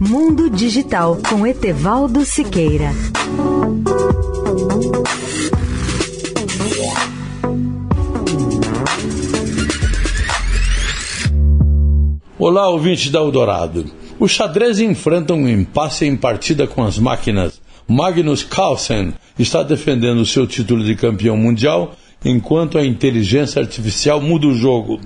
Mundo Digital com Etevaldo Siqueira. Olá, ouvintes da Eldorado. O xadrez enfrenta um impasse em partida com as máquinas. Magnus Carlsen está defendendo seu título de campeão mundial enquanto a inteligência artificial muda o jogo.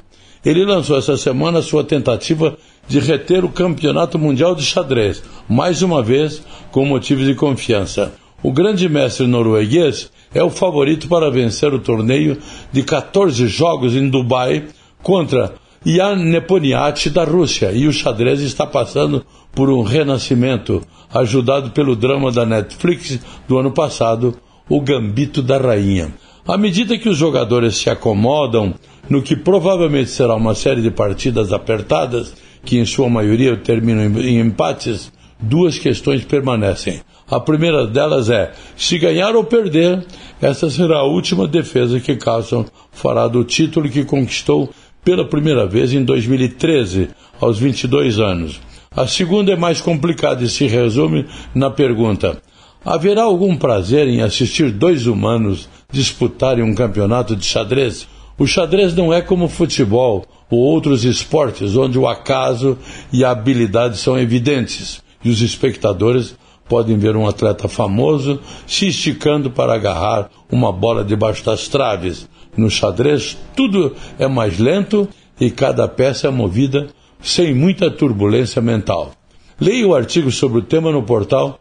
Ele lançou essa semana sua tentativa de reter o campeonato mundial de xadrez, mais uma vez com motivos de confiança. O grande mestre norueguês é o favorito para vencer o torneio de 14 jogos em Dubai contra Jan Neponiati da Rússia, e o xadrez está passando por um renascimento, ajudado pelo drama da Netflix do ano passado, O Gambito da Rainha. À medida que os jogadores se acomodam no que provavelmente será uma série de partidas apertadas, que em sua maioria terminam em empates, duas questões permanecem. A primeira delas é: se ganhar ou perder, essa será a última defesa que Carlson fará do título que conquistou pela primeira vez em 2013, aos 22 anos. A segunda é mais complicada e se resume na pergunta: haverá algum prazer em assistir dois humanos disputarem um campeonato de xadrez? O xadrez não é como o futebol ou outros esportes onde o acaso e a habilidade são evidentes e os espectadores podem ver um atleta famoso se esticando para agarrar uma bola debaixo das traves. No xadrez, tudo é mais lento e cada peça é movida sem muita turbulência mental. Leia o artigo sobre o tema no portal